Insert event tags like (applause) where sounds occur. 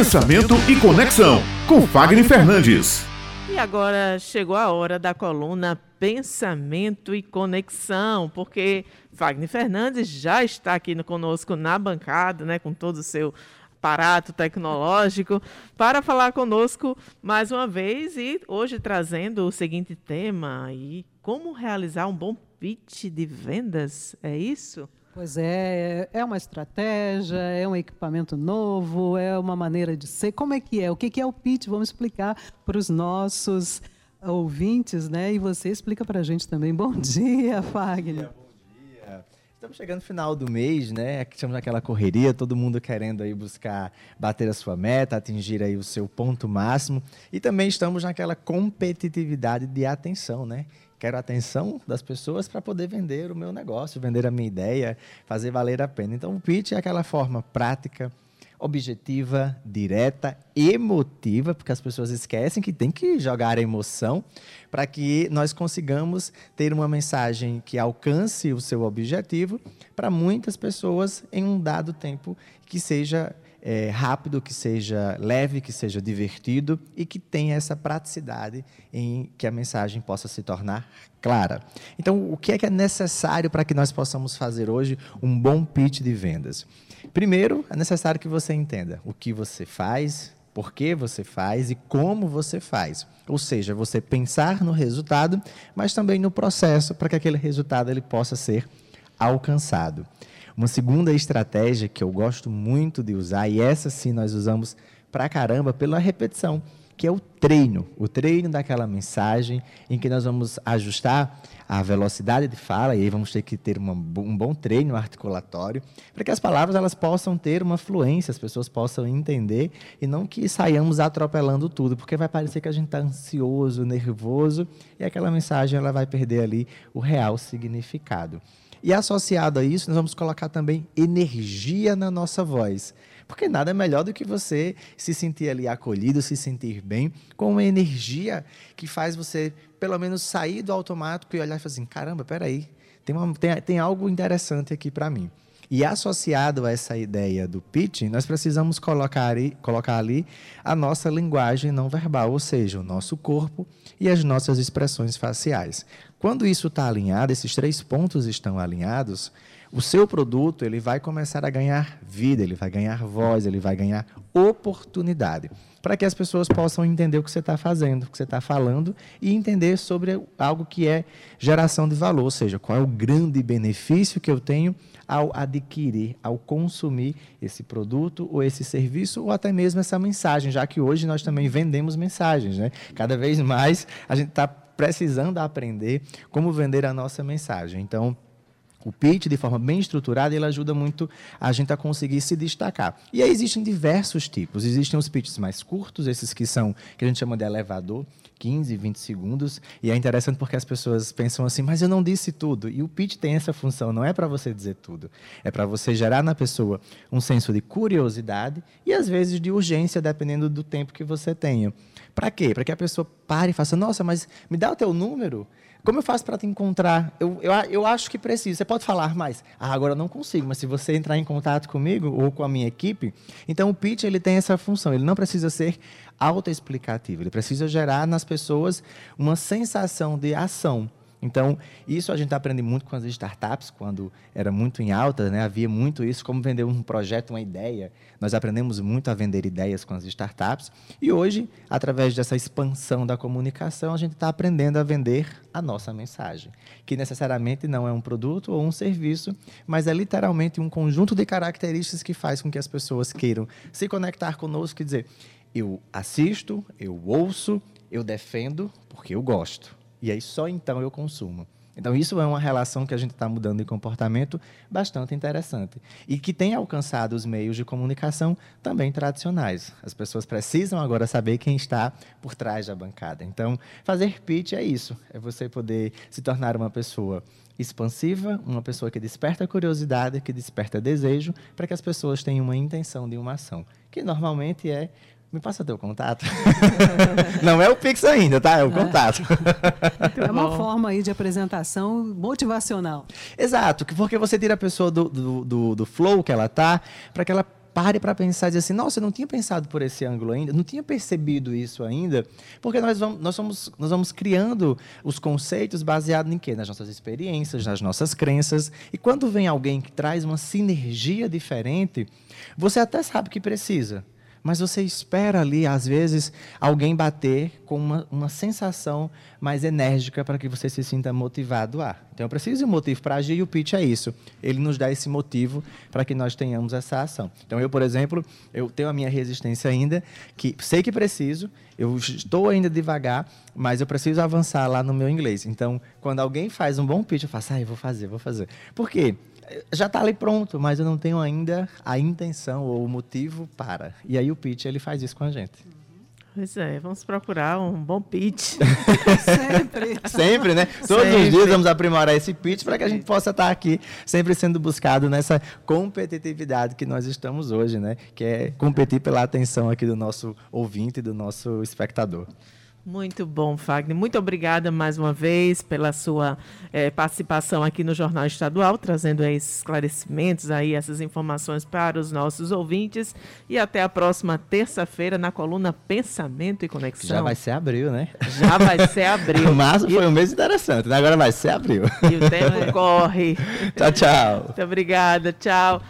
Pensamento e Conexão, com Fagner Fernandes. E agora chegou a hora da coluna Pensamento e Conexão, porque Fagner Fernandes já está aqui conosco na bancada, né, com todo o seu aparato tecnológico, para falar conosco mais uma vez e hoje trazendo o seguinte tema aí, como realizar um bom pitch de vendas, é isso? Pois é, é uma estratégia, é um equipamento novo, é uma maneira de ser. Como é que é? O que é o pitch? Vamos explicar para os nossos ouvintes, né? E você explica para a gente também. Bom dia, Fagner. Bom dia. Estamos chegando no final do mês, né? Estamos naquela correria, todo mundo querendo aí buscar bater a sua meta, atingir aí o seu ponto máximo. E também estamos naquela competitividade de atenção, né? Quero a atenção das pessoas para poder vender o meu negócio, vender a minha ideia, fazer valer a pena. Então, o pitch é aquela forma prática, objetiva, direta, emotiva, porque as pessoas esquecem que tem que jogar a emoção para que nós consigamos ter uma mensagem que alcance o seu objetivo para muitas pessoas em um dado tempo que seja é, rápido, que seja leve, que seja divertido e que tenha essa praticidade em que a mensagem possa se tornar clara. Então, o que é que é necessário para que nós possamos fazer hoje um bom pitch de vendas? Primeiro, é necessário que você entenda o que você faz, por que você faz e como você faz. Ou seja, você pensar no resultado, mas também no processo para que aquele resultado ele possa ser alcançado. Uma segunda estratégia que eu gosto muito de usar, e essa sim nós usamos pra caramba pela repetição, que é o treino. O treino daquela mensagem em que nós vamos ajustar a velocidade de fala, e aí vamos ter que ter uma, um bom treino articulatório, para que as palavras elas possam ter uma fluência, as pessoas possam entender, e não que saiamos atropelando tudo, porque vai parecer que a gente está ansioso, nervoso, e aquela mensagem ela vai perder ali o real significado. E associado a isso, nós vamos colocar também energia na nossa voz. Porque nada é melhor do que você se sentir ali acolhido, se sentir bem, com uma energia que faz você, pelo menos, sair do automático e olhar e falar assim: caramba, peraí, tem, uma, tem, tem algo interessante aqui para mim. E associado a essa ideia do pitching, nós precisamos colocar colocar ali a nossa linguagem não verbal, ou seja, o nosso corpo e as nossas expressões faciais. Quando isso está alinhado, esses três pontos estão alinhados, o seu produto ele vai começar a ganhar vida, ele vai ganhar voz, ele vai ganhar oportunidade, para que as pessoas possam entender o que você está fazendo, o que você está falando e entender sobre algo que é geração de valor, ou seja, qual é o grande benefício que eu tenho ao adquirir, ao consumir esse produto ou esse serviço ou até mesmo essa mensagem, já que hoje nós também vendemos mensagens, né? Cada vez mais a gente está precisando aprender como vender a nossa mensagem. Então, o pitch, de forma bem estruturada, ele ajuda muito a gente a conseguir se destacar. E aí existem diversos tipos. Existem os pitches mais curtos, esses que são, que a gente chama de elevador, 15, 20 segundos. E é interessante porque as pessoas pensam assim, mas eu não disse tudo. E o pitch tem essa função, não é para você dizer tudo. É para você gerar na pessoa um senso de curiosidade e, às vezes, de urgência, dependendo do tempo que você tenha. Para quê? Para que a pessoa pare e faça, nossa, mas me dá o teu número. Como eu faço para te encontrar? Eu, eu, eu acho que preciso. Você pode falar mais? Ah, agora eu não consigo, mas se você entrar em contato comigo ou com a minha equipe, então o pitch ele tem essa função. Ele não precisa ser autoexplicativo. Ele precisa gerar nas pessoas uma sensação de ação. Então, isso a gente aprende muito com as startups, quando era muito em alta, né? havia muito isso, como vender um projeto, uma ideia. Nós aprendemos muito a vender ideias com as startups. E hoje, através dessa expansão da comunicação, a gente está aprendendo a vender a nossa mensagem, que necessariamente não é um produto ou um serviço, mas é literalmente um conjunto de características que faz com que as pessoas queiram se conectar conosco e dizer: eu assisto, eu ouço, eu defendo porque eu gosto. E aí só então eu consumo. Então, isso é uma relação que a gente está mudando de comportamento bastante interessante. E que tem alcançado os meios de comunicação também tradicionais. As pessoas precisam agora saber quem está por trás da bancada. Então, fazer pitch é isso: é você poder se tornar uma pessoa expansiva, uma pessoa que desperta curiosidade, que desperta desejo, para que as pessoas tenham uma intenção de uma ação, que normalmente é me passa teu contato. (laughs) Não é o Pix ainda, tá? É o contato. é uma forma aí de apresentação motivacional. Exato, porque você tira a pessoa do, do, do, do flow que ela tá, para que ela pare para pensar e dizer assim, nossa, eu não tinha pensado por esse ângulo ainda, não tinha percebido isso ainda, porque nós vamos, nós somos, nós vamos criando os conceitos baseados em quê? Nas nossas experiências, nas nossas crenças. E quando vem alguém que traz uma sinergia diferente, você até sabe que precisa mas você espera ali, às vezes, alguém bater com uma, uma sensação mais enérgica para que você se sinta motivado a. Então, eu preciso de um motivo para agir e o pitch é isso. Ele nos dá esse motivo para que nós tenhamos essa ação. Então, eu, por exemplo, eu tenho a minha resistência ainda, que sei que preciso, eu estou ainda devagar, mas eu preciso avançar lá no meu inglês. Então, quando alguém faz um bom pitch, eu faço, ah, eu vou fazer, vou fazer. Por quê? já está ali pronto, mas eu não tenho ainda a intenção ou o motivo para. E aí o pitch ele faz isso com a gente. Pois é, vamos procurar um bom pitch. sempre. (laughs) sempre, né? Todos sempre. os dias vamos aprimorar esse pitch para que a gente possa estar aqui sempre sendo buscado nessa competitividade que nós estamos hoje, né? Que é competir pela atenção aqui do nosso ouvinte, do nosso espectador. Muito bom, Fagner. Muito obrigada mais uma vez pela sua é, participação aqui no Jornal Estadual, trazendo esses esclarecimentos, aí, essas informações para os nossos ouvintes. E até a próxima terça-feira na coluna Pensamento e Conexão. Já vai ser abril, né? Já vai ser abril. (laughs) Março foi um mês interessante, né? agora vai ser abril. E o tempo (laughs) corre. tchau, tchau. Muito obrigada. Tchau.